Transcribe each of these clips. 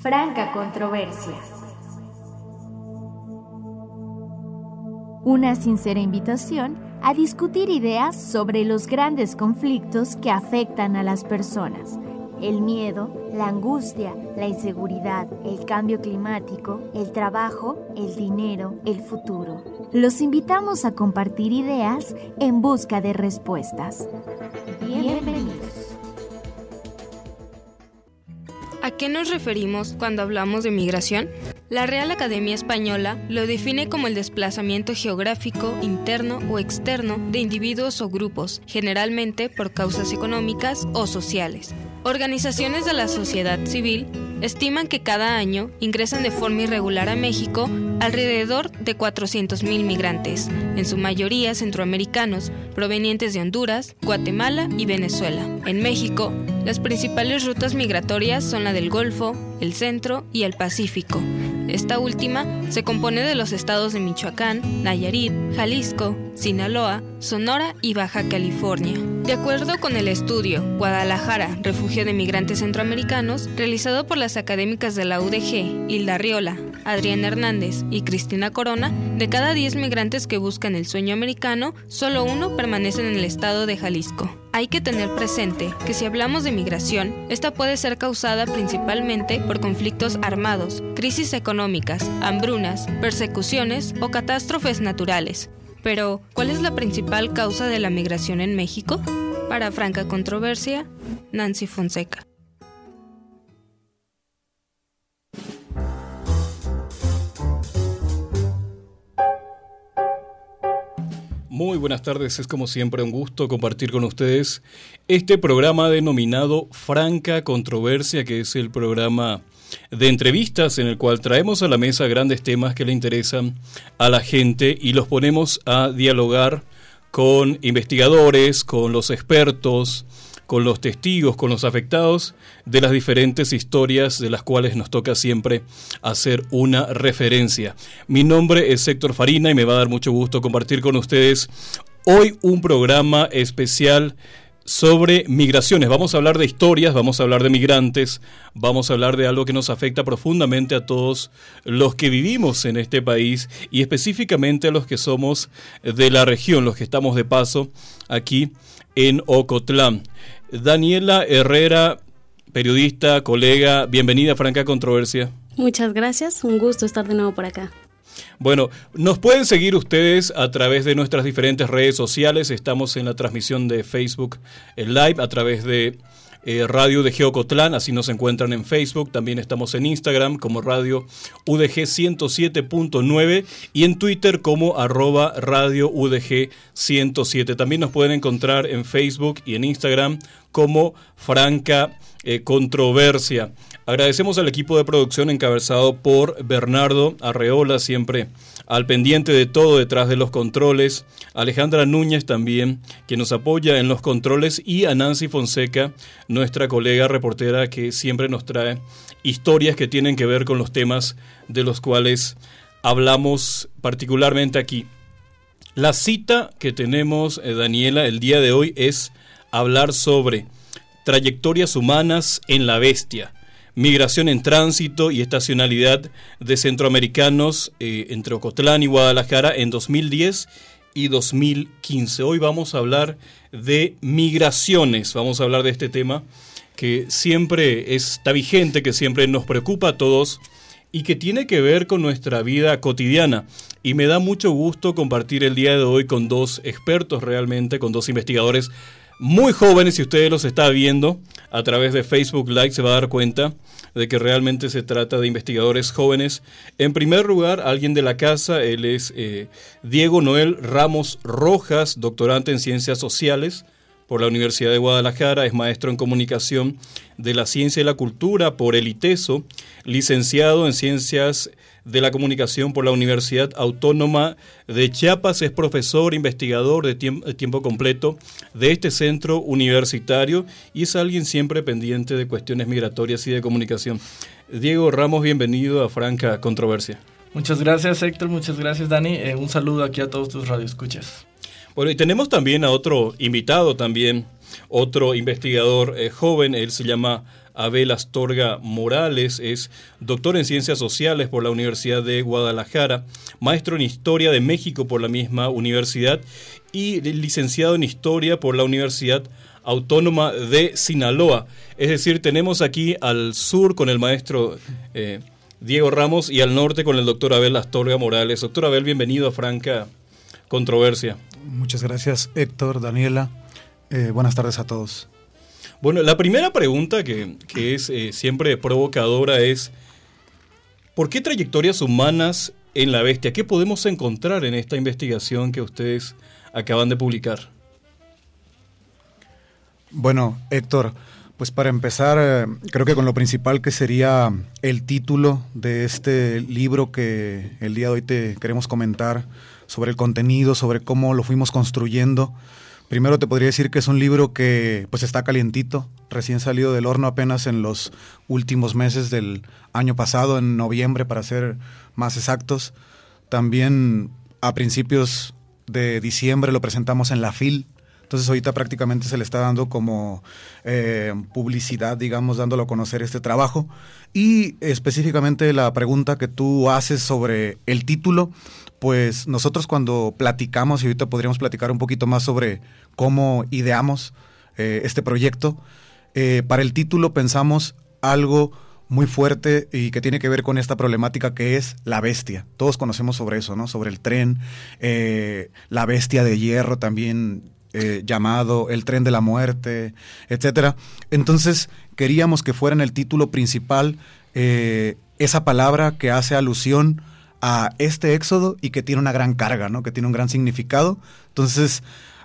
Franca Controversia. Una sincera invitación a discutir ideas sobre los grandes conflictos que afectan a las personas. El miedo, la angustia, la inseguridad, el cambio climático, el trabajo, el dinero, el futuro. Los invitamos a compartir ideas en busca de respuestas. Bienvenidos. Qué nos referimos cuando hablamos de migración? La Real Academia Española lo define como el desplazamiento geográfico interno o externo de individuos o grupos, generalmente por causas económicas o sociales. Organizaciones de la sociedad civil estiman que cada año ingresan de forma irregular a México alrededor de 400.000 migrantes, en su mayoría centroamericanos, provenientes de Honduras, Guatemala y Venezuela. En México, las principales rutas migratorias son la del Golfo, el Centro y el Pacífico. Esta última se compone de los estados de Michoacán, Nayarit, Jalisco, Sinaloa, Sonora y Baja California. De acuerdo con el estudio Guadalajara, Refugio de Migrantes Centroamericanos, realizado por las académicas de la UDG, Hilda Riola, Adrián Hernández y Cristina Corona, de cada 10 migrantes que buscan el sueño americano, solo uno permanece en el estado de Jalisco. Hay que tener presente que si hablamos de migración, esta puede ser causada principalmente por conflictos armados, crisis económicas, hambrunas, persecuciones o catástrofes naturales. Pero, ¿cuál es la principal causa de la migración en México? Para Franca Controversia, Nancy Fonseca. Muy buenas tardes, es como siempre un gusto compartir con ustedes este programa denominado Franca Controversia, que es el programa de entrevistas en el cual traemos a la mesa grandes temas que le interesan a la gente y los ponemos a dialogar con investigadores, con los expertos, con los testigos, con los afectados de las diferentes historias de las cuales nos toca siempre hacer una referencia. Mi nombre es Héctor Farina y me va a dar mucho gusto compartir con ustedes hoy un programa especial sobre migraciones. Vamos a hablar de historias, vamos a hablar de migrantes, vamos a hablar de algo que nos afecta profundamente a todos los que vivimos en este país y específicamente a los que somos de la región, los que estamos de paso aquí en Ocotlán. Daniela Herrera, periodista, colega, bienvenida a Franca Controversia. Muchas gracias, un gusto estar de nuevo por acá. Bueno, nos pueden seguir ustedes a través de nuestras diferentes redes sociales. Estamos en la transmisión de Facebook Live a través de eh, Radio de Geocotlán, así nos encuentran en Facebook. También estamos en Instagram como Radio UDG 107.9 y en Twitter como arroba Radio UDG 107. También nos pueden encontrar en Facebook y en Instagram como Franca eh, Controversia. Agradecemos al equipo de producción encabezado por Bernardo Arreola, siempre al pendiente de todo detrás de los controles, Alejandra Núñez también, quien nos apoya en los controles, y a Nancy Fonseca, nuestra colega reportera que siempre nos trae historias que tienen que ver con los temas de los cuales hablamos particularmente aquí. La cita que tenemos, eh, Daniela, el día de hoy es hablar sobre trayectorias humanas en la bestia migración en tránsito y estacionalidad de centroamericanos eh, entre Ocotlán y Guadalajara en 2010 y 2015. Hoy vamos a hablar de migraciones, vamos a hablar de este tema que siempre está vigente, que siempre nos preocupa a todos y que tiene que ver con nuestra vida cotidiana. Y me da mucho gusto compartir el día de hoy con dos expertos realmente, con dos investigadores muy jóvenes, si ustedes los está viendo a través de Facebook Live, se va a dar cuenta de que realmente se trata de investigadores jóvenes. En primer lugar, alguien de la casa, él es eh, Diego Noel Ramos Rojas, doctorante en Ciencias Sociales por la Universidad de Guadalajara, es maestro en comunicación de la ciencia y la cultura por el ITESO, licenciado en Ciencias de la Comunicación por la Universidad Autónoma de Chiapas. Es profesor investigador de tiempo, completo de este centro universitario y es alguien siempre pendiente de cuestiones migratorias y de comunicación. Diego Ramos, bienvenido a Franca Controversia. Muchas gracias Héctor, muchas gracias Dani. Eh, un saludo aquí a todos tus radioescuchas. Bueno, y tenemos también a otro invitado también, otro investigador eh, joven, él se llama Abel Astorga Morales, es doctor en Ciencias Sociales por la Universidad de Guadalajara, maestro en Historia de México por la misma universidad y licenciado en Historia por la Universidad Autónoma de Sinaloa. Es decir, tenemos aquí al sur con el maestro eh, Diego Ramos y al norte con el doctor Abel Astorga Morales. Doctor Abel, bienvenido a Franca Controversia. Muchas gracias, Héctor, Daniela. Eh, buenas tardes a todos. Bueno, la primera pregunta que, es eh, siempre provocadora es, ¿por qué trayectorias humanas en la bestia? ¿Qué podemos encontrar en esta investigación que ustedes acaban de publicar? Bueno, Héctor, pues para empezar, eh, creo que con lo principal que sería el título de este libro que el día de hoy te queremos comentar sobre el contenido, sobre cómo lo fuimos construyendo. Primero te podría decir que es un libro que pues está calientito, recién salido del horno apenas en los últimos meses del año pasado, en noviembre para ser más exactos. También a principios de diciembre lo presentamos en la FIL. Entonces ahorita prácticamente se le está dando como eh, publicidad, digamos, dándolo a conocer este trabajo. Y específicamente la pregunta que tú haces sobre el título, pues nosotros cuando platicamos, y ahorita podríamos platicar un poquito más sobre cómo ideamos eh, este proyecto, eh, para el título pensamos algo muy fuerte y que tiene que ver con esta problemática que es la bestia. Todos conocemos sobre eso, ¿no? Sobre el tren, eh, la bestia de hierro también llamado el tren de la muerte, etcétera. Entonces queríamos que fuera en el título principal esa palabra que hace alusión a este éxodo y que tiene una gran carga, ¿no? Que tiene un gran significado. Entonces,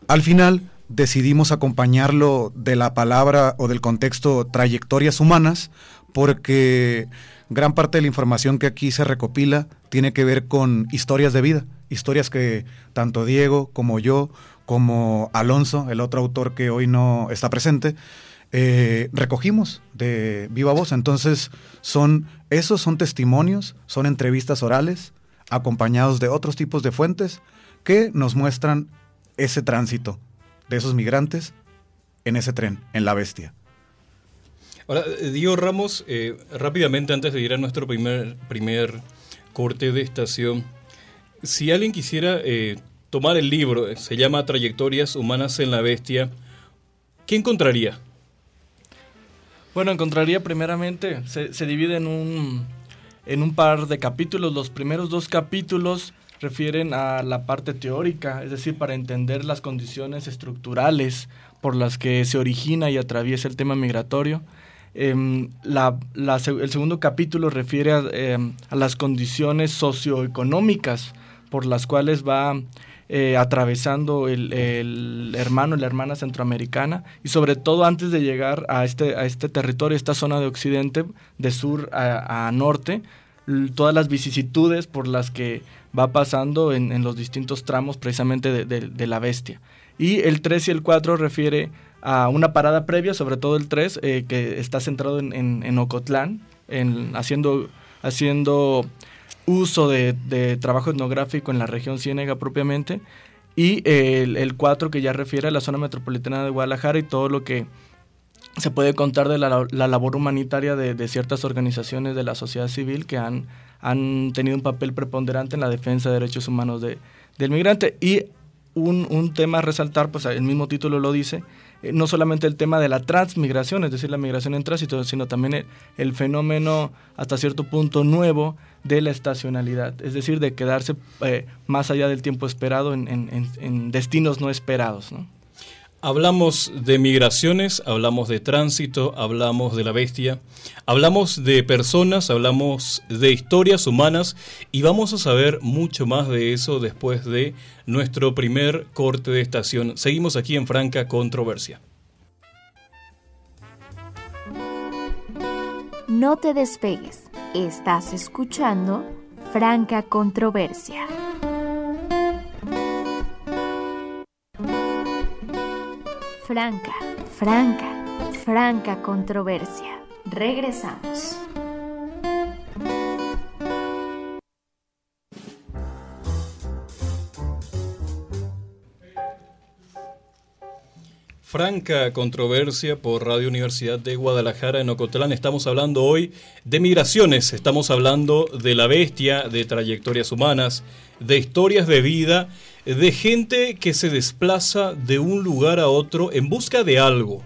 al final decidimos acompañarlo de la palabra o del contexto trayectorias humanas porque gran parte de la información que aquí se recopila tiene que ver con historias de vida, historias que tanto Diego como yo, como Alonso, el otro autor que hoy no está presente, eh, recogimos de viva voz. Entonces, son esos son testimonios, son entrevistas orales, acompañados de otros tipos de fuentes que nos muestran ese tránsito de esos migrantes en ese tren, en la bestia. Ahora, eh, Diego Ramos, eh, rápidamente antes de ir a nuestro primer, primer corte de estación, si alguien quisiera tomar el libro, se llama Trayectorias Humanas en la Bestia, ¿qué encontraría? Bueno, encontraría primeramente, se, divide en un, en un par de capítulos. Los primeros dos capítulos refieren a la parte teórica, es decir, para entender las condiciones estructurales por las que se origina y atraviesa el tema migratorio. Em, el segundo capítulo refiere a, em, a, las condiciones socioeconómicas por las cuales va eh, atravesando el, el, hermano la hermana centroamericana y sobre todo antes de llegar a este, a este territorio, esta zona de occidente, de sur a, norte, todas las vicisitudes por las que va pasando en, los distintos tramos precisamente de, la bestia. Y el 3 y el 4 refiere a una parada previa, sobre todo el 3, eh, que está centrado en, en, en Ocotlán, en, haciendo, haciendo uso de, trabajo etnográfico en la región Ciénega propiamente, y el, 4 que ya refiere a la zona metropolitana de Guadalajara y todo lo que se puede contar de la, labor humanitaria de, ciertas organizaciones de la sociedad civil que han, han tenido un papel preponderante en la defensa de derechos humanos de, del migrante. Y un, un tema a resaltar, pues el mismo título lo dice, eh, no solamente el tema de la transmigración, es decir, la migración en tránsito, sino también el, fenómeno hasta cierto punto nuevo de la estacionalidad, es decir, de quedarse eh, más allá del tiempo esperado en, en destinos no esperados. ¿no? Hablamos de migraciones, hablamos de tránsito, hablamos de la bestia, hablamos de personas, hablamos de historias humanas y vamos a saber mucho más de eso después de nuestro primer corte de estación. Seguimos aquí en Franca Controversia. No te despegues, estás escuchando Franca Controversia. Franca, franca, franca controversia. Regresamos. Franca Controversia por Radio Universidad de Guadalajara en Ocotlán. Estamos hablando hoy de migraciones, estamos hablando de la bestia, de trayectorias humanas, de historias de vida, de gente que se desplaza de un lugar a otro en busca de algo,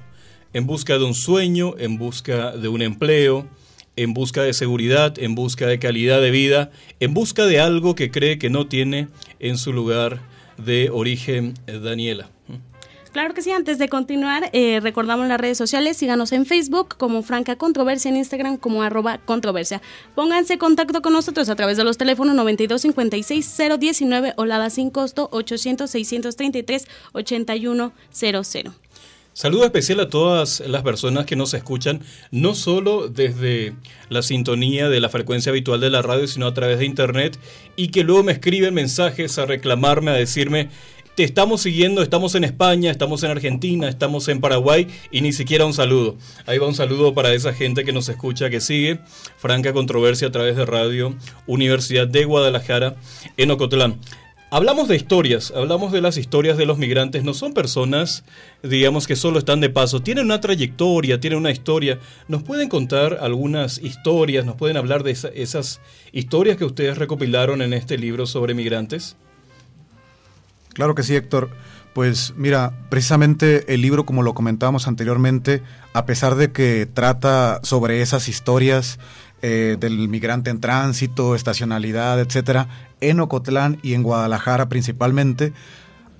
en busca de un sueño, en busca de un empleo, en busca de seguridad, en busca de calidad de vida, en busca de algo que cree que no tiene en su lugar de origen Daniela. Claro que sí, antes de continuar, eh, recordamos las redes sociales, síganos en Facebook como Franca Controversia, en Instagram como arroba controversia. Pónganse en contacto con nosotros a través de los teléfonos 9256-019 o Lada sin costo 800-633-8100. Saludo especial a todas las personas que nos escuchan, no solo desde la sintonía de la frecuencia habitual de la radio, sino a través de internet, y que luego me escriben mensajes a reclamarme, a decirme, te estamos siguiendo, estamos en España, estamos en Argentina, estamos en Paraguay y ni siquiera un saludo. Ahí va un saludo para esa gente que nos escucha, que sigue Franca Controversia a través de Radio Universidad de Guadalajara en Ocotlán. Hablamos de historias, hablamos de las historias de los migrantes. No son personas, digamos, que solo están de paso. Tienen una trayectoria, tienen una historia. ¿Nos pueden contar algunas historias? ¿Nos pueden hablar de esas historias que ustedes recopilaron en este libro sobre migrantes? Claro que sí, Héctor. Pues mira, precisamente el libro, como lo comentábamos anteriormente, a pesar de que trata sobre esas historias eh, del migrante en tránsito, estacionalidad, etcétera, en Ocotlán y en Guadalajara principalmente,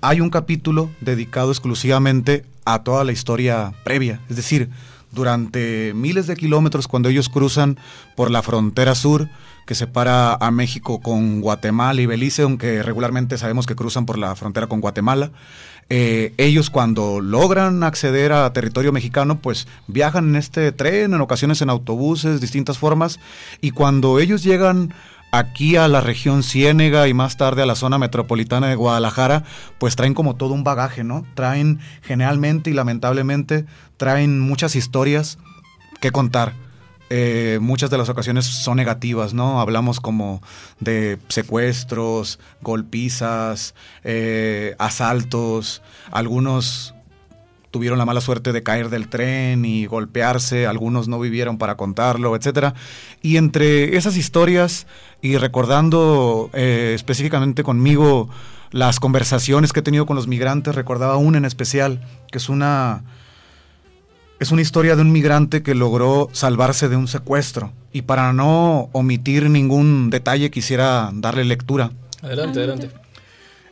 hay un capítulo dedicado exclusivamente a toda la historia previa. Es decir, durante miles de kilómetros cuando ellos cruzan por la frontera sur, que separa a México con Guatemala y Belice, aunque regularmente sabemos que cruzan por la frontera con Guatemala. Eh, ellos cuando logran acceder a territorio mexicano, pues viajan en este tren, en ocasiones en autobuses, distintas formas, y cuando ellos llegan aquí a la región Ciénega y más tarde a la zona metropolitana de Guadalajara, pues traen como todo un bagaje, ¿no? Traen generalmente y lamentablemente, traen muchas historias que contar eh, muchas de las ocasiones son negativas, ¿no? Hablamos como de secuestros, golpizas, eh, asaltos, algunos tuvieron la mala suerte de caer del tren y golpearse, algunos no vivieron para contarlo, etcétera. Y entre esas historias y recordando eh, específicamente conmigo las conversaciones que he tenido con los migrantes, recordaba una en especial, que es una es una historia de un migrante que logró salvarse de un secuestro. Y para no omitir ningún detalle quisiera darle lectura. Adelante, adelante.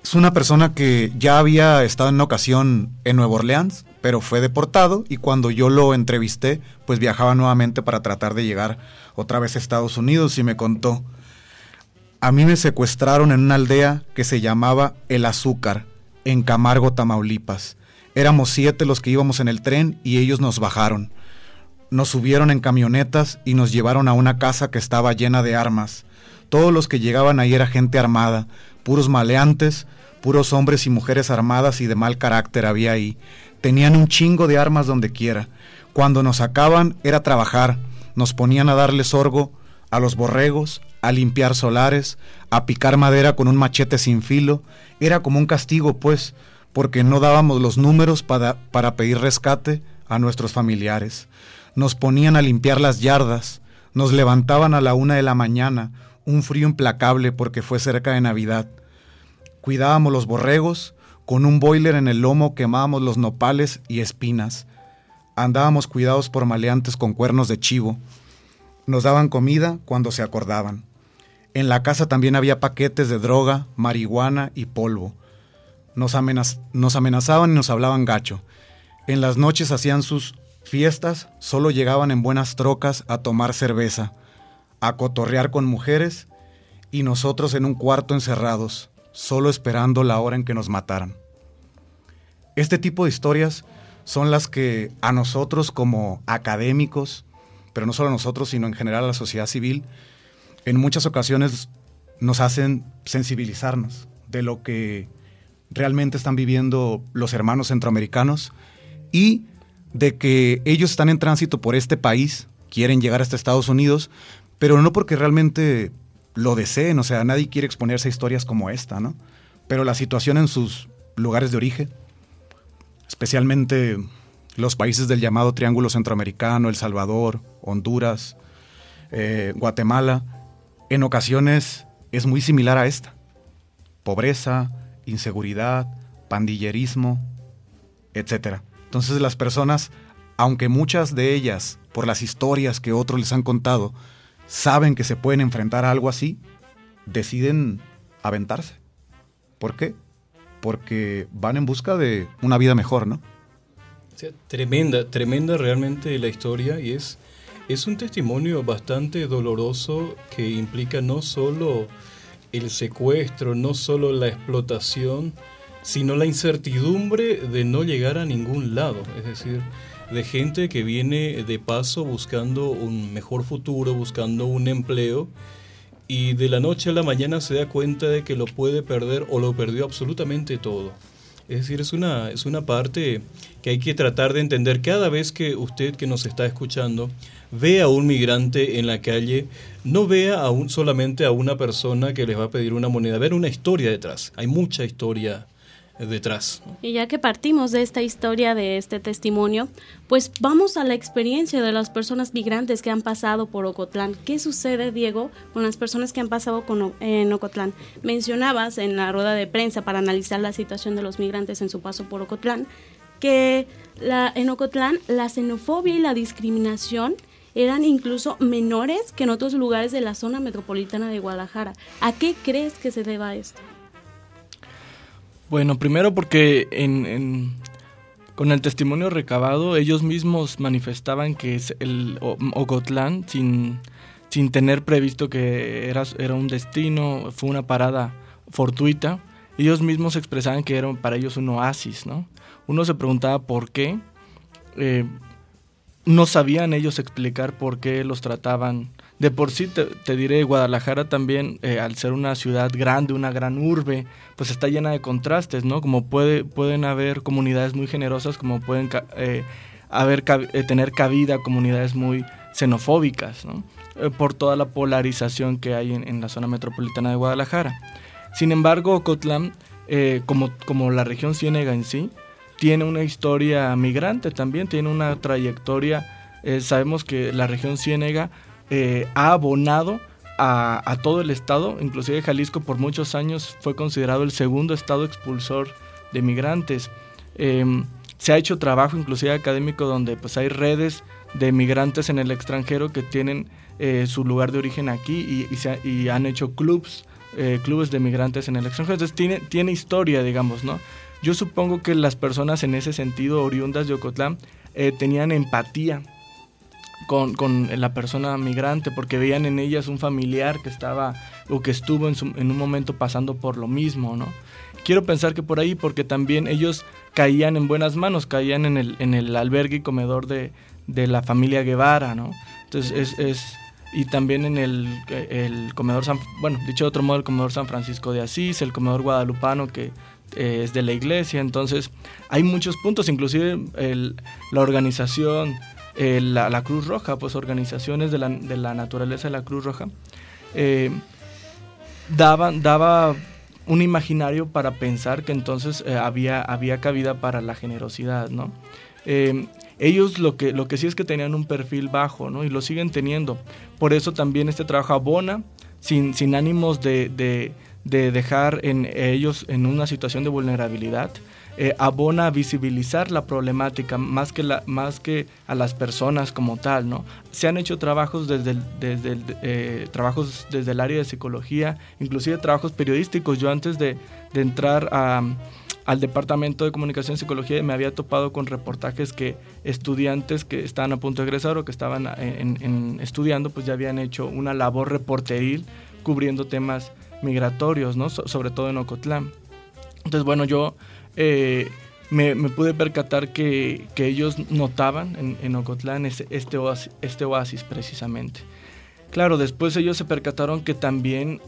Es una persona que ya había estado en una ocasión en Nueva Orleans, pero fue deportado y cuando yo lo entrevisté, pues viajaba nuevamente para tratar de llegar otra vez a Estados Unidos y me contó, a mí me secuestraron en una aldea que se llamaba El Azúcar, en Camargo, Tamaulipas. Éramos siete los que íbamos en el tren y ellos nos bajaron. Nos subieron en camionetas y nos llevaron a una casa que estaba llena de armas. Todos los que llegaban ahí era gente armada, puros maleantes, puros hombres y mujeres armadas y de mal carácter había ahí. Tenían un chingo de armas donde quiera. Cuando nos sacaban era trabajar, nos ponían a darle sorgo a los borregos, a limpiar solares, a picar madera con un machete sin filo. Era como un castigo, pues, porque no dábamos los números para, para pedir rescate a nuestros familiares. Nos ponían a limpiar las yardas, nos levantaban a la una de la mañana, un frío implacable porque fue cerca de Navidad. Cuidábamos los borregos, con un boiler en el lomo quemábamos los nopales y espinas. Andábamos cuidados por maleantes con cuernos de chivo. Nos daban comida cuando se acordaban. En la casa también había paquetes de droga, marihuana y polvo nos, amenazaban y nos hablaban gacho. En las noches hacían sus fiestas, solo llegaban en buenas trocas a tomar cerveza, a cotorrear con mujeres y nosotros en un cuarto encerrados, solo esperando la hora en que nos mataran. Este tipo de historias son las que a nosotros como académicos, pero no solo a nosotros, sino en general a la sociedad civil, en muchas ocasiones nos hacen sensibilizarnos de lo que realmente están viviendo los hermanos centroamericanos y de que ellos están en tránsito por este país, quieren llegar hasta Estados Unidos, pero no porque realmente lo deseen, o sea, nadie quiere exponerse a historias como esta, ¿no? Pero la situación en sus lugares de origen, especialmente los países del llamado Triángulo Centroamericano, El Salvador, Honduras, eh, Guatemala, en ocasiones es muy similar a esta. Pobreza, inseguridad, pandillerismo, etc. Entonces las personas, aunque muchas de ellas, por las historias que otros les han contado, saben que se pueden enfrentar a algo así, deciden aventarse. ¿Por qué? Porque van en busca de una vida mejor, ¿no? tremenda, tremenda realmente la historia y es, es un testimonio bastante doloroso que implica no solo el secuestro, no solo la explotación, sino la incertidumbre de no llegar a ningún lado. Es decir, de gente que viene de paso buscando un mejor futuro, buscando un empleo y de la noche a la mañana se da cuenta de que lo puede perder o lo perdió absolutamente todo. Es decir, es una, es una parte que hay que tratar de entender cada vez que usted que nos está escuchando ve a un migrante en la calle, no vea a un, solamente a una persona que les va a pedir una moneda, ver una historia detrás. Hay mucha historia Y ya que partimos de esta historia, de este testimonio, pues vamos a la experiencia de las personas migrantes que han pasado por Ocotlán. ¿Qué sucede, Diego, con las personas que han pasado con, en Ocotlán? Mencionabas en la rueda de prensa para analizar la situación de los migrantes en su paso por Ocotlán que la, en Ocotlán la xenofobia y la discriminación eran incluso menores que en otros lugares de la zona metropolitana de Guadalajara. ¿A qué crees que se deba esto? Bueno, primero porque en, con el testimonio recabado ellos mismos manifestaban que es el Ocotlán sin, sin tener previsto que era, era un destino, fue una parada fortuita. Ellos mismos expresaban que era para ellos un oasis, ¿no? Uno se preguntaba por qué. Eh, no sabían ellos explicar por qué los trataban. De por sí, te, diré, Guadalajara también, eh, al ser una ciudad grande, una gran urbe, pues está llena de contrastes, ¿no? Como puede, pueden haber comunidades muy generosas, como pueden eh, haber, eh, tener cabida comunidades muy xenofóbicas, ¿no? por toda la polarización que hay en, la zona metropolitana de Guadalajara. Sin embargo, Cotlán, como, como la región Ciénega en sí, tiene una historia migrante también, tiene una trayectoria. Sabemos que la región Ciénega eh, ha abonado a, todo el estado, inclusive Jalisco por muchos años fue considerado el segundo estado expulsor de migrantes. Em, se ha hecho trabajo inclusive académico donde pues hay redes de migrantes en el extranjero que tienen eh, su lugar de origen aquí y, y han hecho clubs, clubes de migrantes en el extranjero. Entonces tiene, tiene historia, digamos, ¿no? Yo supongo que las personas en ese sentido, oriundas de Ocotlán, eh, tenían empatía con, la persona migrante porque veían en ellas un familiar que estaba o que estuvo en, un momento pasando por lo mismo, ¿no? Quiero pensar que por ahí porque también ellos caían en buenas manos, caían en el, en el albergue y comedor de, la familia Guevara, ¿no? Entonces es, y también en el, el comedor San, bueno, dicho de otro modo, el comedor San Francisco de Asís, el comedor guadalupano que eh, es de la iglesia, entonces hay muchos puntos, inclusive la organización, la, Cruz Roja, pues organizaciones de la, de la, naturaleza de la Cruz Roja, eh, daba un imaginario para pensar que entonces eh, había, había cabida para la generosidad, ¿no? ellos lo que, lo que sí es que tenían un perfil bajo, ¿no? Y lo siguen teniendo. Por eso también este trabajo abona, sin, sin ánimos de de dejar en ellos en una situación de vulnerabilidad, eh, abona a visibilizar la problemática más que, la, más que a las personas como tal. ¿no? Se han hecho trabajos desde el, desde el, eh, trabajos desde el área de psicología, inclusive trabajos periodísticos. Yo antes de, de entrar a, al departamento de comunicación y psicología me había topado con reportajes que estudiantes que estaban a punto de egresar o que estaban en, estudiando pues ya habían hecho una labor reporteril cubriendo temas migratorios, ¿no? sobre todo en Ocotlán. Entonces, bueno, yo eh, me, pude percatar que, ellos notaban en, Ocotlán este, este, oasis, precisamente. Claro, después ellos se percataron que también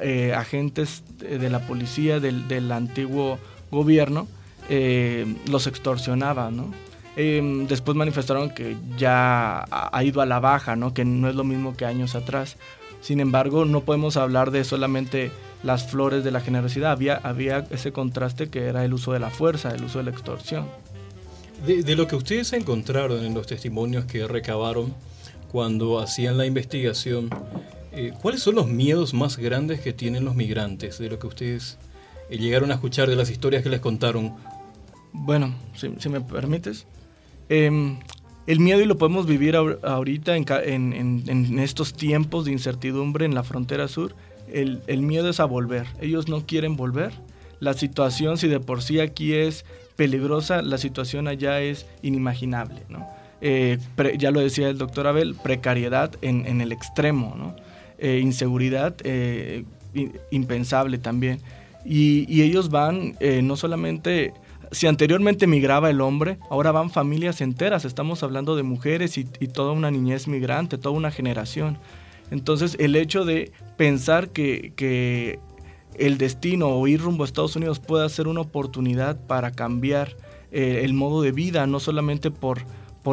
eh, agentes de la policía del, antiguo gobierno eh, los extorsionaban, ¿no? después manifestaron que ya ha ido a la baja, ¿no? Que no es lo mismo que años atrás. Sin embargo, no podemos hablar de solamente las flores de la generosidad. Había, había ese contraste que era el uso de la fuerza, el uso de la extorsión. De, lo que ustedes encontraron en los testimonios que recabaron cuando hacían la investigación, eh, ¿cuáles son los miedos más grandes que tienen los migrantes? De lo que ustedes eh, llegaron a escuchar, de las historias que les contaron. Bueno, si, me permites. Em, el miedo, y lo podemos vivir ahorita en, estos tiempos de incertidumbre en la frontera sur, el, miedo es a volver. Ellos no quieren volver. La situación, si de por sí aquí es peligrosa, la situación allá es inimaginable, ¿no? Eh, ya lo decía el doctor Abel, precariedad en, el extremo, eh, inseguridad eh, impensable también. Y, ellos van no solamente, si anteriormente migraba el hombre, ahora van familias enteras, estamos hablando de mujeres y, toda una niñez migrante, toda una generación. Entonces el hecho de pensar que, que el destino o ir rumbo a Estados Unidos puede ser una oportunidad para cambiar el modo de vida, no solamente por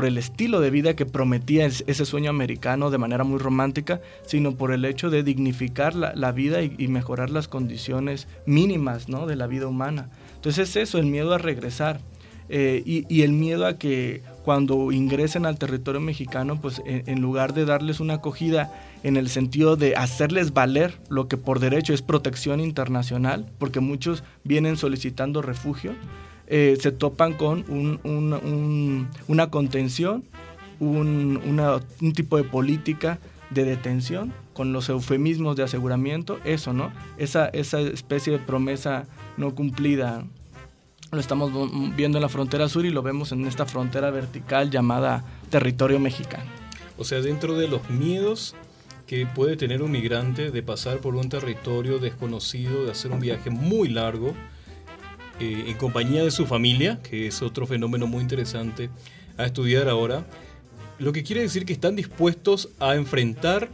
el estilo de vida que prometía ese sueño americano de manera muy romántica, sino por el hecho de dignificar la, vida y, mejorar las condiciones mínimas ¿no? de la vida humana. Entonces es eso, el miedo a regresar eh, y, el miedo a que cuando ingresen al territorio mexicano, pues en, lugar de darles una acogida en el sentido de hacerles valer lo que por derecho es protección internacional, porque muchos vienen solicitando refugio, eh, se topan con una contención, un, tipo de política de detención, con los eufemismos de aseguramiento, eso, ¿no? Esa, esa especie de promesa no cumplida. Lo estamos viendo en la frontera sur y lo vemos en esta frontera vertical llamada territorio mexicano. O sea, dentro de los miedos que puede tener un migrante de pasar por un territorio desconocido, de hacer un viaje muy largo, eh, en compañía de su familia, que es otro fenómeno muy interesante a estudiar ahora, lo que quiere decir que están dispuestos a enfrentar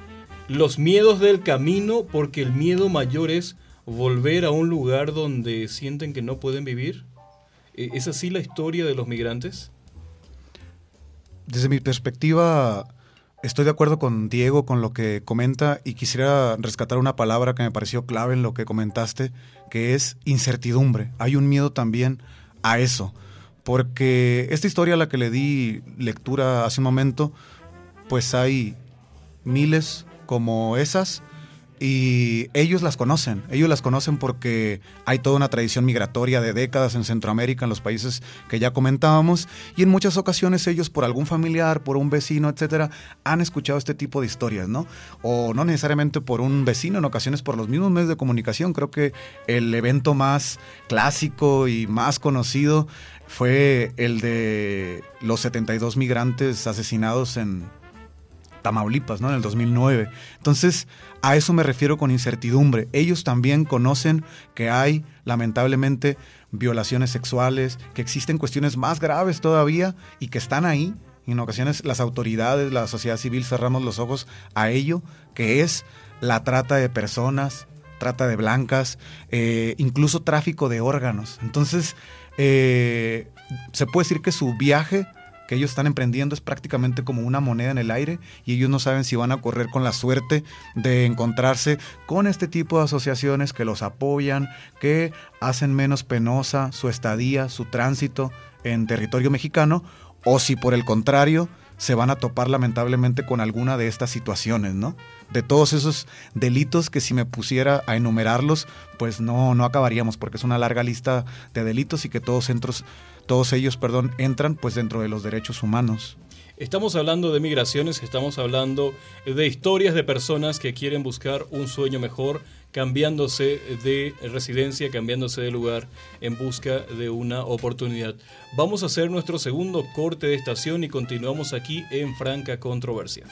los miedos del camino porque el miedo mayor es volver a un lugar donde sienten que no pueden vivir. Eh, ¿Es así la historia de los migrantes? Desde mi perspectiva, estoy de acuerdo con Diego, con lo que comenta, y quisiera rescatar una palabra que me pareció clave en lo que comentaste, que es incertidumbre. Hay un miedo también a eso, porque esta historia a la que le di lectura hace un momento, pues hay miles como esas y ellos las conocen, ellos las conocen porque hay toda una tradición migratoria de décadas en Centroamérica, en los países que ya comentábamos, y en muchas ocasiones ellos por algún familiar, por un vecino, etcétera, han escuchado este tipo de historias, ¿no? O no necesariamente por un vecino, en ocasiones por los mismos medios de comunicación. Creo que el evento más clásico y más conocido fue el de los 72 migrantes asesinados en Tamaulipas, ¿no? En el 2009. Entonces, a eso me refiero con incertidumbre. Ellos también conocen que hay, lamentablemente, violaciones sexuales, que existen cuestiones más graves todavía y que están ahí. En ocasiones las autoridades, la sociedad civil cerramos los ojos a ello, que es la trata de personas, trata de blancas, eh, incluso tráfico de órganos. Entonces, eh, se puede decir que su viaje que ellos están emprendiendo es prácticamente como una moneda en el aire y ellos no saben si van a correr con la suerte de encontrarse con este tipo de asociaciones que los apoyan, que hacen menos penosa su estadía, su tránsito en territorio mexicano, o si por el contrario se van a topar lamentablemente con alguna de estas situaciones, ¿no? De todos esos delitos que si me pusiera a enumerarlos, pues no, no acabaríamos, porque es una larga lista de delitos y que todos centros todos ellos, perdón, entran pues dentro de los derechos humanos. Estamos hablando de migraciones, estamos hablando de historias de personas que quieren buscar un sueño mejor, cambiándose de residencia, cambiándose de lugar en busca de una oportunidad. Vamos a hacer nuestro segundo corte de estación y continuamos aquí en Franca Controversia.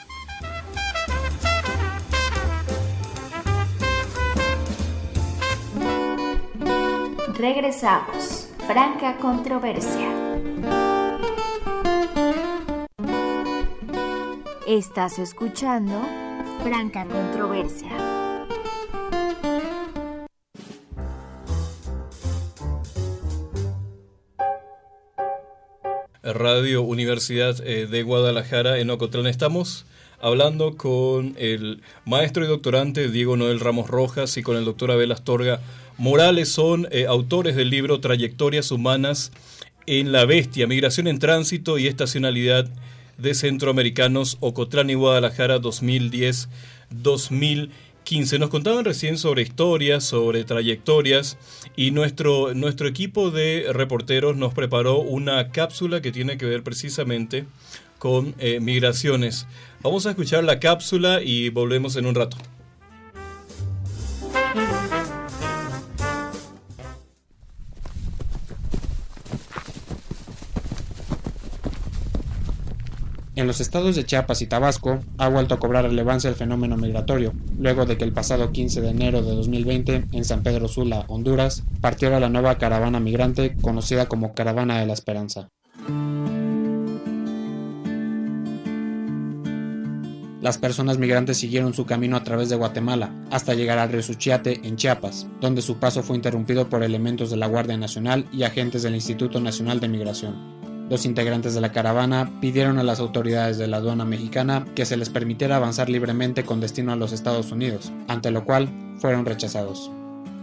Regresamos. Franca Controversia. Estás escuchando Franca Controversia. Radio Universidad eh, de Guadalajara en Ocotlán. Estamos hablando con el maestro y doctorante Diego Noel Ramos Rojas y con el doctor Abel Astorga Morales son eh, autores del libro Trayectorias Humanas en La Bestia, Migración en Tránsito y Estacionalidad de Centroamericanos, Ocotlán y Guadalajara 2010-2015. Nos contaban recién sobre historias, sobre trayectorias y nuestro, nuestro equipo de reporteros nos preparó una cápsula que tiene que ver precisamente con eh, migraciones. Vamos a escuchar la cápsula y volvemos en un rato. En los estados de Chiapas y Tabasco ha vuelto a cobrar relevancia el fenómeno migratorio, luego de que el pasado 15 de enero de 2020 en San Pedro Sula, Honduras, partiera la nueva caravana migrante conocida como Caravana de la Esperanza. Las personas migrantes siguieron su camino a través de Guatemala hasta llegar al río Suchiate en Chiapas, donde su paso fue interrumpido por elementos de la Guardia Nacional y agentes del Instituto Nacional de Migración. Los integrantes de la caravana pidieron a las autoridades de la aduana mexicana que se les permitiera avanzar libremente con destino a los Estados Unidos, ante lo cual fueron rechazados.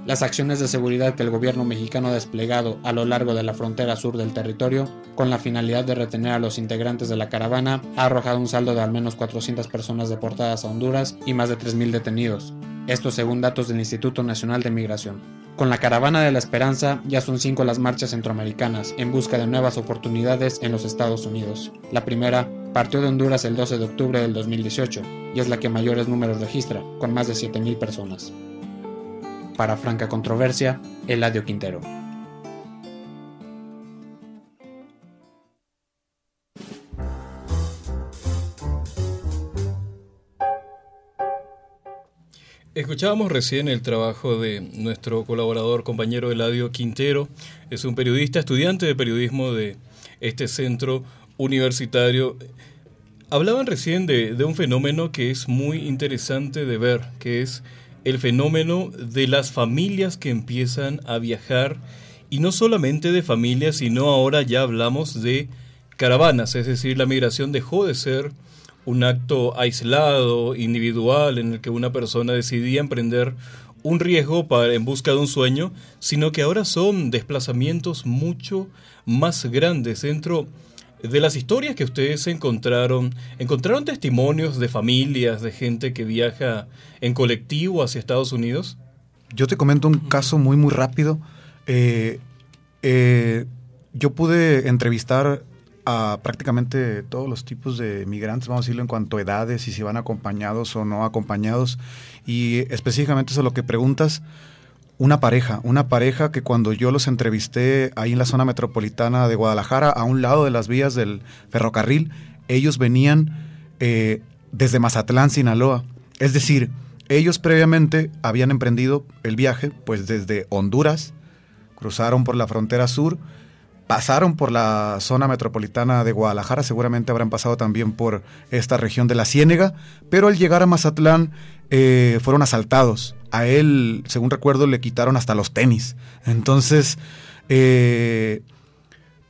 Las acciones de seguridad que el gobierno mexicano ha desplegado a lo largo de la frontera sur del territorio, con la finalidad de retener a los integrantes de la caravana, ha arrojado un saldo de al menos 400 personas deportadas a Honduras y más de 3.000 detenidos, esto según datos del Instituto Nacional de Migración. Con la Caravana de la Esperanza ya son cinco las marchas centroamericanas en busca de nuevas oportunidades en los Estados Unidos. La primera partió de Honduras el 12 de octubre del 2018 y es la que mayores números registra, con más de 7.000 personas. Para Franca Controversia, Eladio Quintero. Escuchábamos recién el trabajo de nuestro colaborador, compañero Eladio Quintero. Es un periodista, estudiante de periodismo de este centro universitario. Hablaban recién de, de, un fenómeno que es muy interesante de ver, que es el fenómeno de las familias que empiezan a viajar, y no solamente de familias, sino ahora ya hablamos de caravanas, es decir, la migración dejó de ser un acto aislado, individual, en el que una persona decidía emprender un riesgo para, en busca de un sueño, sino que ahora son desplazamientos mucho más grandes dentro de las historias que ustedes encontraron. ¿Encontraron testimonios de familias, de gente que viaja en colectivo hacia Estados Unidos? Yo te comento un caso muy, muy rápido. Eh, eh, yo pude entrevistar a prácticamente todos los tipos de migrantes, vamos a decirlo en cuanto a edades y si van acompañados o no acompañados. Y específicamente eso lo que preguntas, una pareja, una pareja que cuando yo los entrevisté ahí en la zona metropolitana de Guadalajara, a un lado de las vías del ferrocarril, ellos venían eh, desde Mazatlán, Sinaloa. Es decir, ellos previamente habían emprendido el viaje pues desde Honduras, cruzaron por la frontera sur, pasaron por la zona metropolitana de Guadalajara, seguramente habrán pasado también por esta región de la Ciénega, pero al llegar a Mazatlán eh, fueron asaltados. A él, según recuerdo, le quitaron hasta los tenis. Entonces, eh,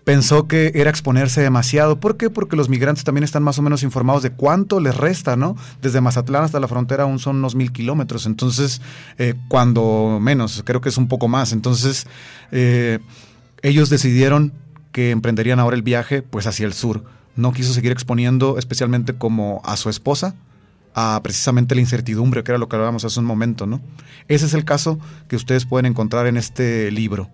pensó que era exponerse demasiado. ¿Por qué? Porque los migrantes también están más o menos informados de cuánto les resta, ¿no? Desde Mazatlán hasta la frontera aún son unos mil kilómetros. Entonces, eh, cuando menos, creo que es un poco más. Entonces, ellos decidieron que emprenderían ahora el viaje pues hacia el sur. No quiso seguir exponiendo especialmente como a su esposa a precisamente la incertidumbre, que era lo que hablábamos hace un momento, ¿no? Ese es el caso que ustedes pueden encontrar en este libro.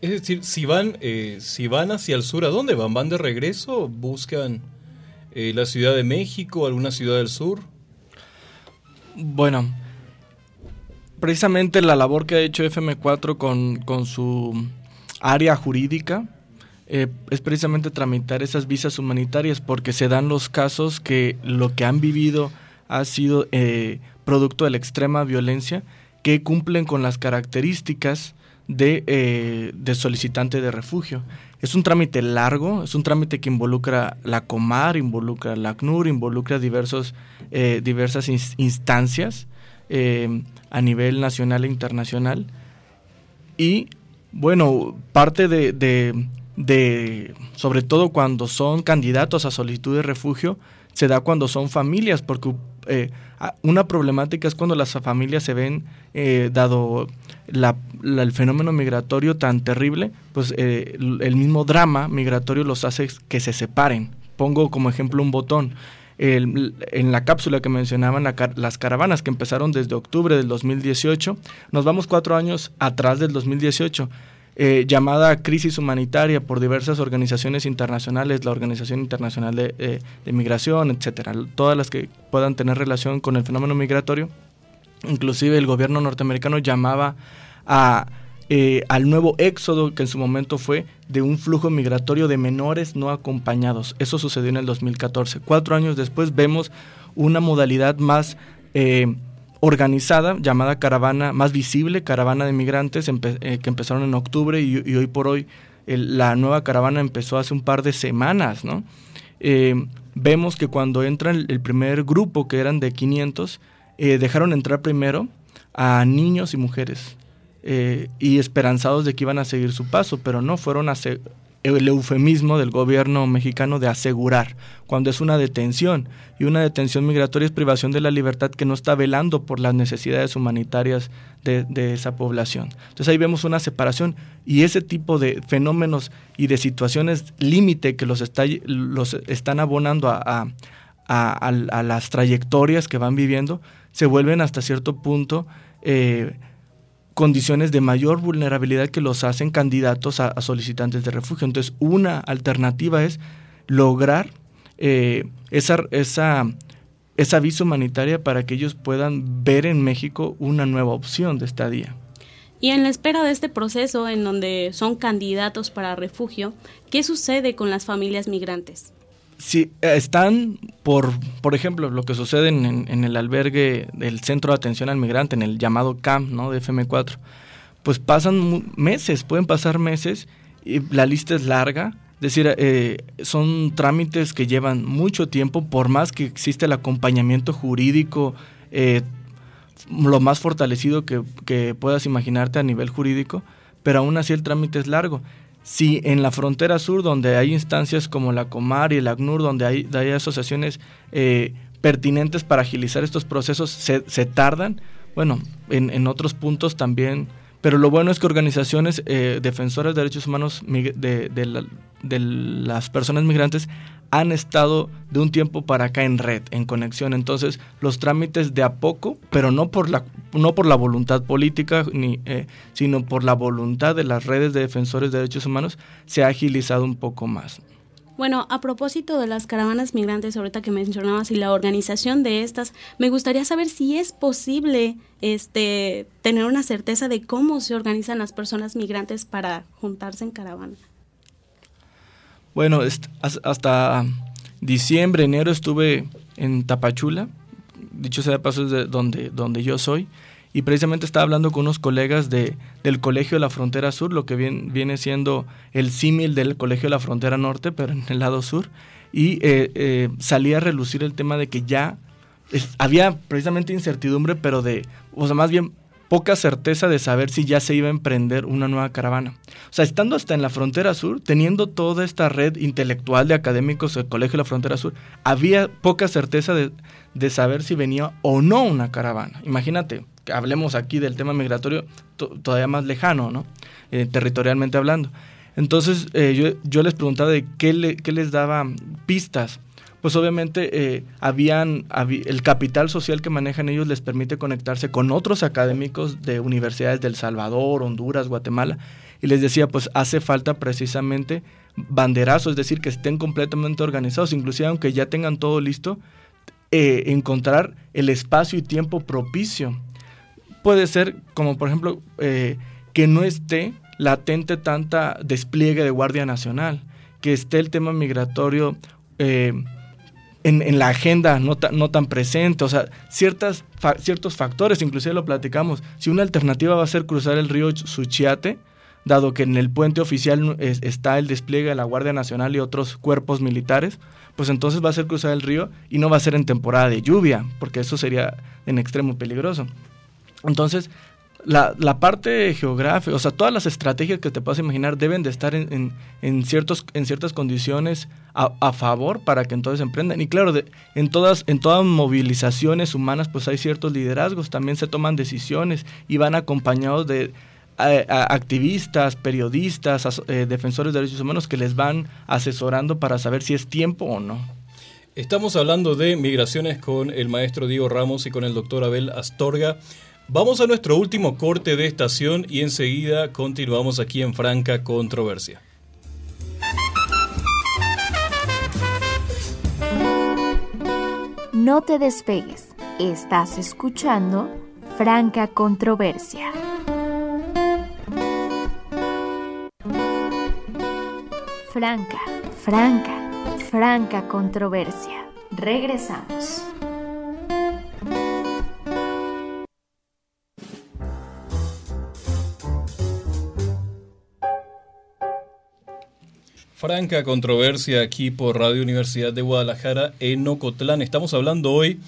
Es decir, si van, eh, si van hacia el sur, ¿a dónde van? ¿Van de regreso? ¿Buscan eh, la Ciudad de México, alguna ciudad del sur? Bueno, precisamente la labor que ha hecho FM4 con, con su área jurídica eh, es precisamente tramitar esas visas humanitarias porque se dan los casos que lo que han vivido ha sido eh, producto de la extrema violencia que cumplen con las características de, eh, solicitante de refugio. Es un trámite largo, es un trámite que involucra la Comar, involucra la ACNUR, involucra diversos, diversas instancias a nivel nacional e internacional. Y bueno, parte de, de, sobre todo cuando son candidatos a solicitud de refugio, se da cuando son familias, porque eh, una problemática es cuando las familias se ven, eh, dado el fenómeno migratorio tan terrible, pues eh, el mismo drama migratorio los hace que se separen. Pongo como ejemplo un botón. En la cápsula que mencionaban las caravanas que empezaron desde octubre del 2018, nos vamos cuatro años atrás del 2018 eh, llamada crisis humanitaria por diversas organizaciones internacionales, la Organización Internacional de, eh, Migración, etcétera, todas las que puedan tener relación con el fenómeno migratorio. Inclusive el gobierno norteamericano llamaba a, eh, al nuevo éxodo que en su momento fue de un flujo migratorio de menores no acompañados. Eso sucedió en el 2014. Cuatro años después vemos una modalidad más organizada llamada caravana más visible, caravana de migrantes eh, que empezaron en octubre y, hoy por hoy la nueva caravana empezó hace un par de semanas, ¿no? Eh, vemos que cuando entra el, primer grupo, que eran de 500, eh, dejaron entrar primero a niños y mujeres y esperanzados de que iban a seguir su paso, pero no fueron el eufemismo del gobierno mexicano de asegurar, cuando es una detención. Y una detención migratoria es privación de la libertad que no está velando por las necesidades humanitarias de, esa población. Entonces ahí vemos una separación y ese tipo de fenómenos y de situaciones límite que los, está, los están abonando a, a, las trayectorias que van viviendo, se vuelven hasta cierto punto... Eh, condiciones de mayor vulnerabilidad que los hacen candidatos a, solicitantes de refugio. Entonces, una alternativa es lograr eh, esa, esa, esa visa humanitaria para que ellos puedan ver en México una nueva opción de estadía. Y en la espera de este proceso en donde son candidatos para refugio, ¿qué sucede con las familias migrantes? Si eh, están por, por ejemplo, lo que sucede en, el albergue del Centro de Atención al Migrante, en el llamado CAMP, ¿no? De FM4, pues pasan meses, pueden pasar meses y la lista es larga. Es decir, eh, son trámites que llevan mucho tiempo, por más que existe el acompañamiento jurídico, eh, lo más fortalecido que, que puedas imaginarte a nivel jurídico, pero aún así el trámite es largo si en la frontera sur, donde hay instancias como la Comar y el ACNUR, donde hay, hay asociaciones eh, pertinentes para agilizar estos procesos, se, tardan, bueno, en, otros puntos también. Pero lo bueno es que organizaciones eh, defensoras de derechos humanos de, de las personas migrantes han estado de un tiempo para acá en red, en conexión. Entonces, los trámites de a poco, pero no por la, no por la voluntad política, ni, eh, sino por la voluntad de las redes de defensores de derechos humanos, se ha agilizado un poco más. Bueno, a propósito de las caravanas migrantes, ahorita que mencionabas y la organización de estas, me gustaría saber si es posible este, tener una certeza de cómo se organizan las personas migrantes para juntarse en caravana. Bueno, hasta diciembre, enero estuve en Tapachula, dicho sea de paso es de donde, donde yo soy, y precisamente estaba hablando con unos colegas de, del Colegio de la Frontera Sur, lo que viene, viene siendo el símil del Colegio de la Frontera Norte, pero en el lado sur, y eh, eh, salía a relucir el tema de que ya había precisamente incertidumbre, pero de, o sea, más bien poca certeza de saber si ya se iba a emprender una nueva caravana. O sea, estando hasta en la frontera sur, teniendo toda esta red intelectual de académicos del Colegio de la Frontera Sur, había poca certeza de, saber si venía o no una caravana. Imagínate, que hablemos aquí del tema migratorio todavía más lejano, ¿no? Eh, territorialmente hablando. Entonces, eh, yo, les preguntaba de qué, qué les daba pistas pues obviamente eh, habían, el capital social que manejan ellos les permite conectarse con otros académicos de universidades del Salvador, Honduras, Guatemala, y les decía, pues hace falta precisamente banderazos, es decir, que estén completamente organizados, inclusive aunque ya tengan todo listo, eh, encontrar el espacio y tiempo propicio. Puede ser como por ejemplo eh, que no esté latente tanta despliegue de Guardia Nacional, que esté el tema migratorio en, la agenda no, no, tan presente, o sea, ciertas, ciertos factores, inclusive lo platicamos, si una alternativa va a ser cruzar el río Suchiate, dado que en el puente oficial está el despliegue de la Guardia Nacional y otros cuerpos militares, pues entonces va a ser cruzar el río y no va a ser en temporada de lluvia, porque eso sería en extremo peligroso. Entonces, la, la, parte geográfica, o sea, todas las estrategias que te puedas imaginar deben de estar en, en, ciertos, en ciertas condiciones a, a, favor para que entonces emprendan. Y claro, en, todas, en todas movilizaciones humanas pues hay ciertos liderazgos, también se toman decisiones y van acompañados de activistas, periodistas, eh, defensores de derechos humanos que les van asesorando para saber si es tiempo o no. Estamos hablando de migraciones con el maestro Diego Ramos y con el doctor Abel Astorga. Vamos a nuestro último corte de estación y enseguida continuamos aquí en Franca Controversia. No te despegues, estás escuchando Franca Controversia. Franca, franca, franca controversia. Regresamos. Franca controversia aquí por Radio Universidad de Guadalajara en Ocotlán. Estamos hablando hoy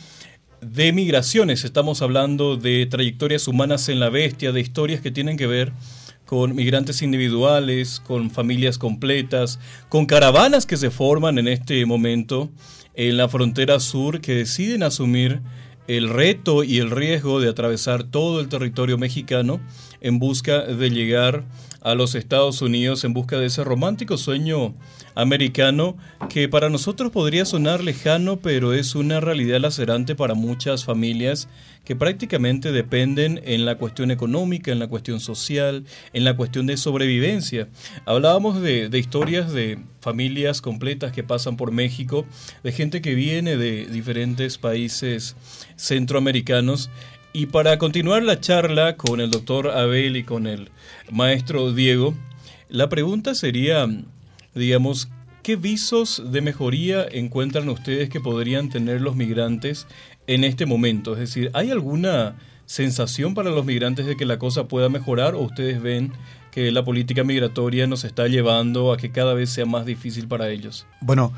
de migraciones, estamos hablando de trayectorias humanas en la bestia, de historias que tienen que ver con migrantes individuales, con familias completas, con caravanas que se forman en este momento en la frontera sur que deciden asumir el reto y el riesgo de atravesar todo el territorio mexicano en busca de llegar a los Estados Unidos en busca de ese romántico sueño americano que para nosotros podría sonar lejano, pero es una realidad lacerante para muchas familias que prácticamente dependen en la cuestión económica, en la cuestión social, en la cuestión de sobrevivencia. Hablábamos de, historias de familias completas que pasan por México, de gente que viene de diferentes países centroamericanos y para continuar la charla con el doctor Abel y con el maestro Diego, la pregunta sería, digamos, ¿qué visos de mejoría encuentran ustedes que podrían tener los migrantes en este momento? Es decir, ¿hay alguna sensación para los migrantes de que la cosa pueda mejorar o ustedes ven que la política migratoria nos está llevando a que cada vez sea más difícil para ellos? Bueno,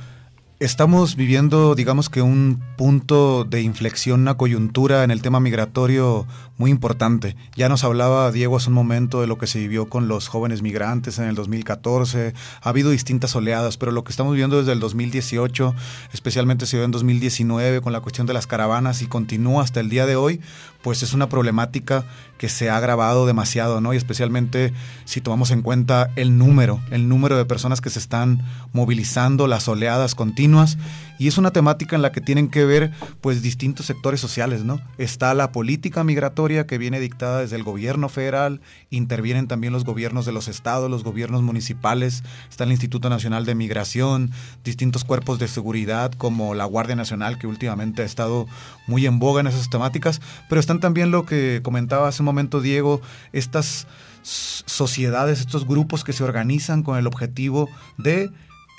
Estamos viviendo, digamos que un punto de inflexión, una coyuntura en el tema migratorio muy importante. Ya nos hablaba Diego hace un momento de lo que se vivió con los jóvenes migrantes en el 2014. Ha habido distintas oleadas, pero lo que estamos viviendo desde el 2018, especialmente se dio en 2019 con la cuestión de las caravanas y continúa hasta el día de hoy, pues es una problemática que se ha agravado demasiado, ¿no? Y especialmente si tomamos en cuenta el número, el número de personas que se están movilizando, las oleadas continuas, y es una temática en la que tienen que ver pues distintos sectores sociales, ¿no? Está la política migratoria que viene dictada desde el gobierno federal, intervienen también los gobiernos de los estados, los gobiernos municipales, está el Instituto Nacional de Migración, distintos cuerpos de seguridad como la Guardia Nacional que últimamente ha estado muy en boga en esas temáticas, pero están también lo que comentaba hace un momento Diego, estas sociedades, estos grupos que se organizan con el objetivo de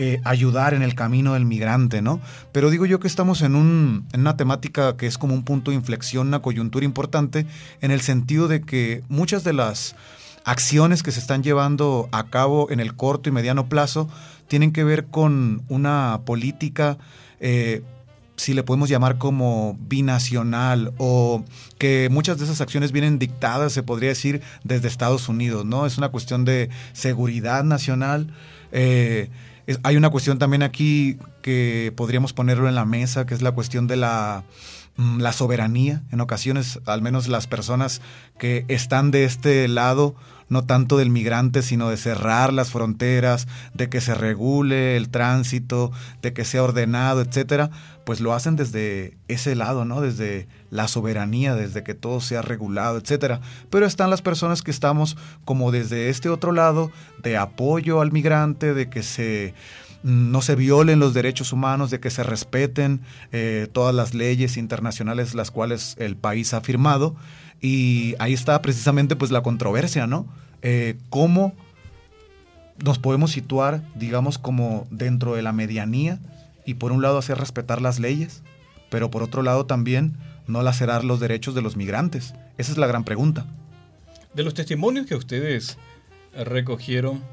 eh, ayudar en el camino del migrante, ¿no? Pero digo yo que estamos en, un, en una temática que es como un punto de inflexión, una coyuntura importante, en el sentido de que muchas de las acciones que se están llevando a cabo en el corto y mediano plazo tienen que ver con una política eh, si le podemos llamar como binacional o que muchas de esas acciones vienen dictadas, se podría decir, desde Estados Unidos, ¿no? Es una cuestión de seguridad nacional. Eh, hay una cuestión también aquí que podríamos ponerlo en la mesa, que es la cuestión de la, la soberanía. En ocasiones, al menos las personas que están de este lado, no tanto del migrante, sino de cerrar las fronteras, de que se regule el tránsito, de que sea ordenado, etcétera, pues lo hacen desde ese lado, ¿no? Desde la soberanía, desde que todo sea regulado, etcétera. Pero están las personas que estamos como desde este otro lado de apoyo al migrante, de que se no se violen los derechos humanos, de que se respeten eh, todas las leyes internacionales las cuales el país ha firmado. Y ahí está precisamente pues la controversia, ¿no? Eh, ¿Cómo nos podemos situar, digamos, como dentro de la medianía y por un lado hacer respetar las leyes, pero por otro lado también no lacerar los derechos de los migrantes? Esa es la gran pregunta. De los testimonios que ustedes recogieron,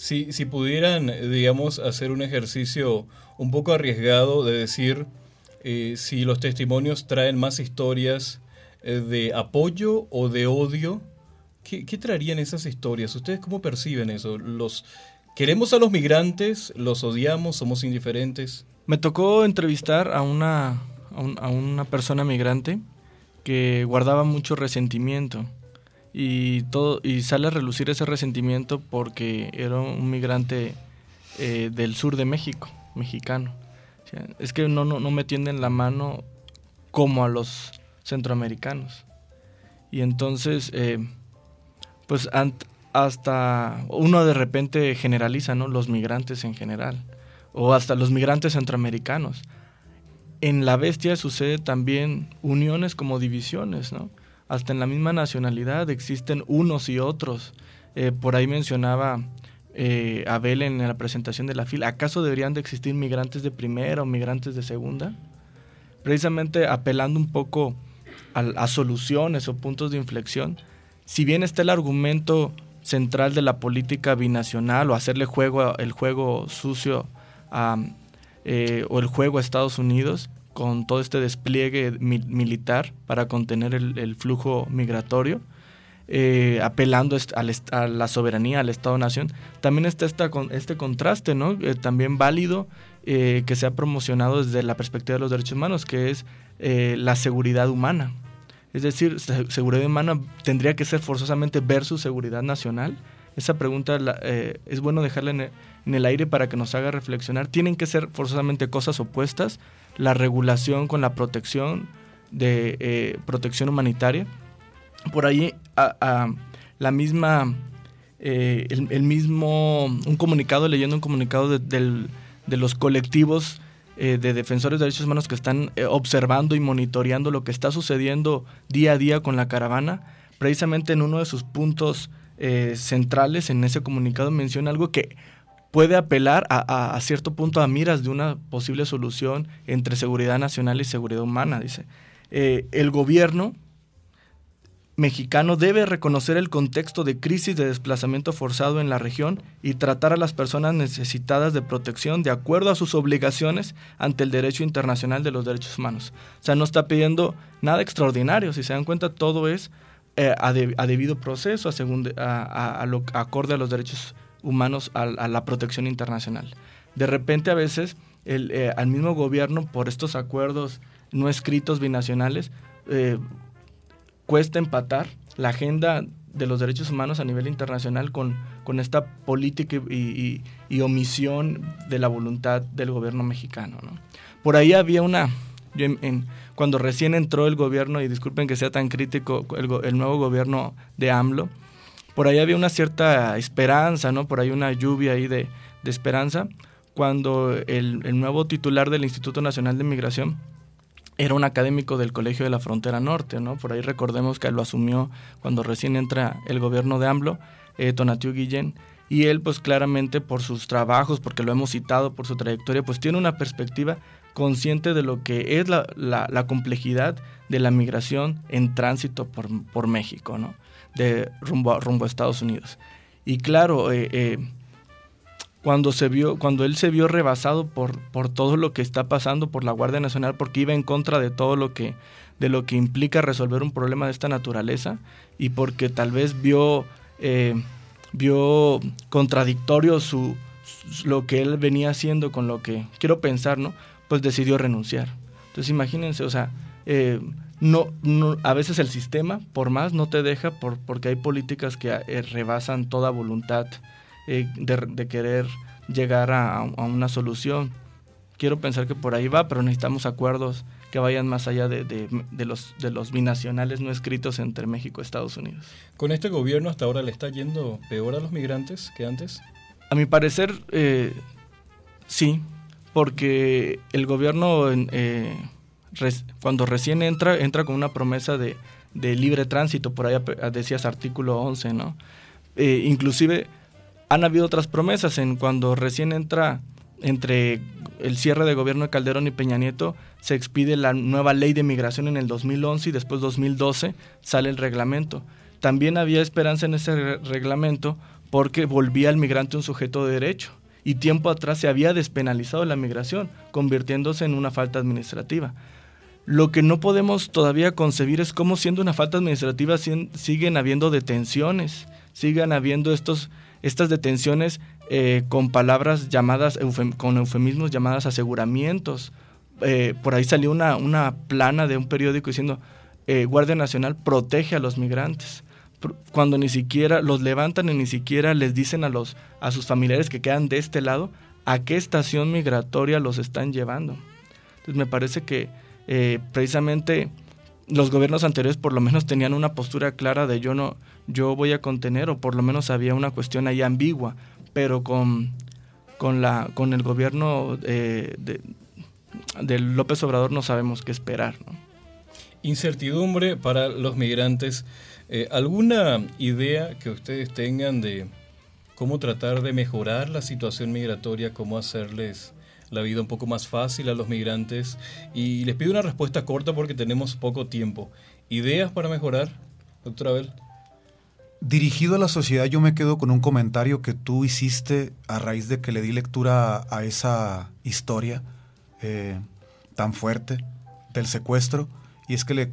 si, pudieran, digamos, hacer un ejercicio un poco arriesgado de decir eh, si los testimonios traen más historias eh, de apoyo o de odio ¿Qué, traerían esas historias? ¿Ustedes cómo perciben eso? ¿Los queremos a los migrantes? ¿Los odiamos? ¿Somos indiferentes? Me tocó entrevistar a una, a, una persona migrante que guardaba mucho resentimiento y todo y sale a relucir ese resentimiento porque era un migrante eh, del sur de México, mexicano. es que no, no, no me tienden la mano como a los centroamericanos. Y entonces, eh, pues hasta uno de repente generaliza, ¿no? Los migrantes en general, o hasta los migrantes centroamericanos. En la bestia sucede también uniones como divisiones, ¿no? Hasta en la misma nacionalidad existen unos y otros. Eh, por ahí mencionaba eh, Abel en la presentación de la fila, ¿acaso deberían de existir migrantes de primera o migrantes de segunda? Precisamente apelando un poco a, soluciones o puntos de inflexión, si bien está el argumento central de la política binacional o hacerle juego el juego sucio eh, o el juego a Estados Unidos con todo este despliegue militar para contener el, flujo migratorio, eh, apelando a la soberanía, al Estado-Nación, también está esta, este contraste. Eh, también válido que se ha promocionado desde la perspectiva de los derechos humanos, que es la seguridad humana. Es decir, seguridad humana tendría que ser forzosamente versus seguridad nacional. Esa pregunta eh, es bueno dejarla en el, aire para que nos haga reflexionar. Tienen que ser forzosamente cosas opuestas. La regulación con la protección de eh, protección humanitaria. Por ahí la misma, eh, el, mismo, un comunicado, leyendo un comunicado de los colectivos de defensores de derechos humanos que están observando y monitoreando lo que está sucediendo día a día con la caravana, precisamente en uno de sus puntos eh, centrales en ese comunicado menciona algo que puede apelar a, cierto punto a miras de una posible solución entre seguridad nacional y seguridad humana. Dice, el gobierno mexicano debe reconocer el contexto de crisis de desplazamiento forzado en la región y tratar a las personas necesitadas de protección de acuerdo a sus obligaciones ante el derecho internacional de los derechos humanos. O sea, no está pidiendo nada extraordinario, si se dan cuenta, todo es eh, a, debido proceso, a, lo, acorde a los derechos humanos, a, la protección internacional. De repente a veces el, eh, al mismo gobierno, por estos acuerdos no escritos binacionales, eh, cuesta empatar la agenda de los derechos humanos a nivel internacional con, con esta política y, omisión de la voluntad del gobierno mexicano. Por ahí había una, cuando recién entró el gobierno, y disculpen que sea tan crítico el, nuevo gobierno de AMLO, por ahí había una cierta esperanza, ¿no? por ahí una lluvia ahí de, esperanza, cuando el, nuevo titular del Instituto Nacional de Migración era un académico del Colegio de la Frontera Norte, ¿no? Por ahí recordemos que lo asumió cuando recién entra el gobierno de AMLO, eh, Tonatiu Guillén, y él pues claramente por sus trabajos, porque lo hemos citado, por su trayectoria, pues tiene una perspectiva consciente de lo que es la, la, complejidad de la migración en tránsito por, por México, ¿no? De rumbo a, rumbo Estados Unidos. Y claro, eh, eh cuando se vio cuando él se vio rebasado por, por todo lo que está pasando por la Guardia Nacional porque iba en contra de todo lo que de lo que implica resolver un problema de esta naturaleza y porque tal vez vio eh, vio contradictorio su, lo que él venía haciendo con lo que quiero pensar no pues decidió renunciar entonces imagínense o sea eh, no, no, a veces el sistema por más no te deja por, porque hay políticas que eh, rebasan toda voluntad eh, de, querer llegar a, una solución. Quiero pensar que por ahí va, pero necesitamos acuerdos que vayan más allá de, los, de los binacionales no escritos entre México y Estados Unidos. ¿Con este gobierno hasta ahora le está yendo peor a los migrantes que antes? A mi parecer, sí, porque el gobierno eh, cuando recién entra, entra con una promesa de, libre tránsito, por ahí decías artículo 11, ¿no? inclusive han habido otras promesas en cuando recién entra entre el cierre de gobierno de Calderón y Peña Nieto, se expide la nueva ley de migración en el 2011 y después 2012 sale el reglamento. También había esperanza en ese reglamento porque volvía al migrante un sujeto de derecho y tiempo atrás se había despenalizado la migración, convirtiéndose en una falta administrativa. Lo que no podemos todavía concebir es cómo siendo una falta administrativa siguen habiendo detenciones, sigan habiendo estos, estas detenciones eh, con palabras llamadas, con eufemismos llamadas aseguramientos. Eh, por ahí salió una, una plana de un periódico diciendo, eh, Guardia Nacional protege a los migrantes cuando ni siquiera los levantan y ni siquiera les dicen a los a sus familiares que quedan de este lado a qué estación migratoria los están llevando. Entonces me parece que eh, precisamente los gobiernos anteriores por lo menos tenían una postura clara de yo no, yo voy a contener, o por lo menos había una cuestión ahí ambigua, pero con, con, la, con el gobierno eh, de, López Obrador no sabemos qué esperar. Incertidumbre para los migrantes. Eh, ¿Alguna idea que ustedes tengan de cómo tratar de mejorar la situación migratoria, cómo hacerles la vida un poco más fácil a los migrantes. Y les pido una respuesta corta porque tenemos poco tiempo. ¿Ideas para mejorar, doctora Abel? Dirigido a la sociedad, yo me quedo con un comentario que tú hiciste a raíz de que le di lectura a, esa historia eh, tan fuerte del secuestro. Y es que le,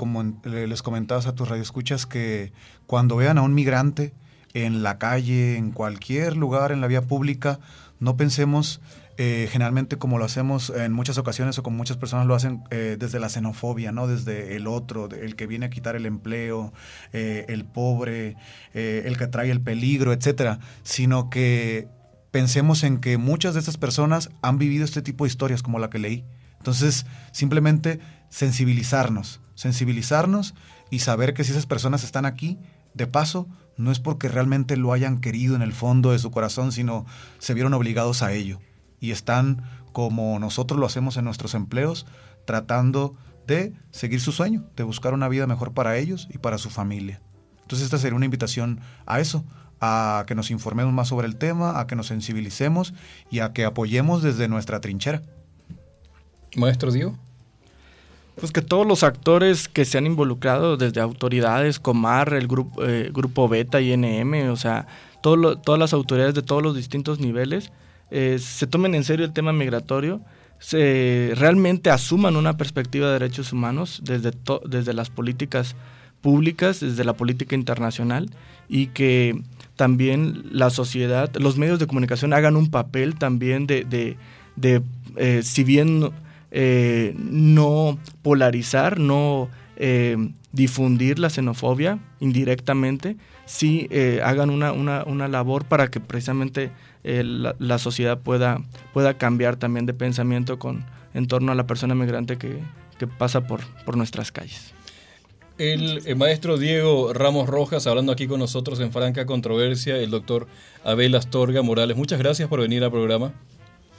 les comentabas a tus radioescuchas que cuando vean a un migrante en la calle, en cualquier lugar, en la vía pública, no pensemos eh, generalmente como lo hacemos en muchas ocasiones o como muchas personas lo hacen eh, desde la xenofobia, ¿no? Desde el otro, el que viene a quitar el empleo, eh, el pobre, el que trae el peligro, etcétera, sino que pensemos en que muchas de estas personas han vivido este tipo de historias como la que leí. Entonces, simplemente sensibilizarnos, sensibilizarnos y saber que si esas personas están aquí, de paso, no es porque realmente lo hayan querido en el fondo de su corazón, sino se vieron obligados a ello y están como nosotros lo hacemos en nuestros empleos, tratando de seguir su sueño, de buscar una vida mejor para ellos y para su familia. Entonces esta sería una invitación a eso, a que nos informemos más sobre el tema, a que nos sensibilicemos y a que apoyemos desde nuestra trinchera. Maestro Diego. Pues que todos los actores que se han involucrado, desde autoridades, Comar, el grupo, eh, grupo Beta y NM, o sea, todas las autoridades de todos los distintos niveles, eh, se tomen en serio el tema migratorio, se realmente asuman una perspectiva de derechos humanos desde, desde las políticas públicas, desde la política internacional y que también la sociedad, los medios de comunicación hagan un papel también de, de, eh, si bien eh, no polarizar, no difundir la xenofobia indirectamente, sí hagan una, una, una labor para que precisamente eh, la, sociedad pueda, pueda cambiar también de pensamiento con, en torno a la persona migrante que, pasa por, por nuestras calles. El, maestro Diego Ramos Rojas hablando aquí con nosotros en Franca Controversia, el doctor Abel Astorga Morales. Muchas gracias por venir al programa.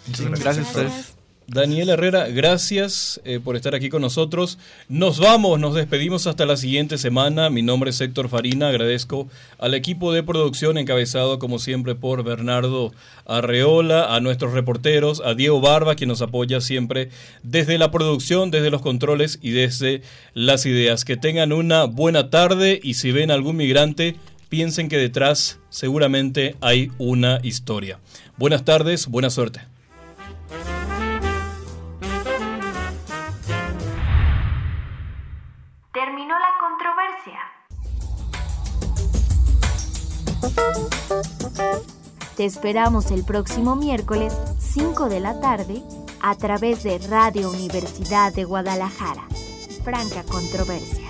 Muchas gracias a ustedes. Daniel Herrera, gracias eh, por estar aquí con nosotros. Nos vamos, nos despedimos hasta la siguiente semana. Mi nombre es Héctor Farina. Agradezco al equipo de producción encabezado como siempre por Bernardo Arreola, a nuestros reporteros, a Diego Barba, quien nos apoya siempre desde la producción, desde los controles y desde las ideas. Que tengan una buena tarde y si ven algún migrante, piensen que detrás seguramente hay una historia. Buenas tardes, buena suerte. Te esperamos el próximo miércoles 5 de la tarde a través de Radio Universidad de Guadalajara. Franca Controversia.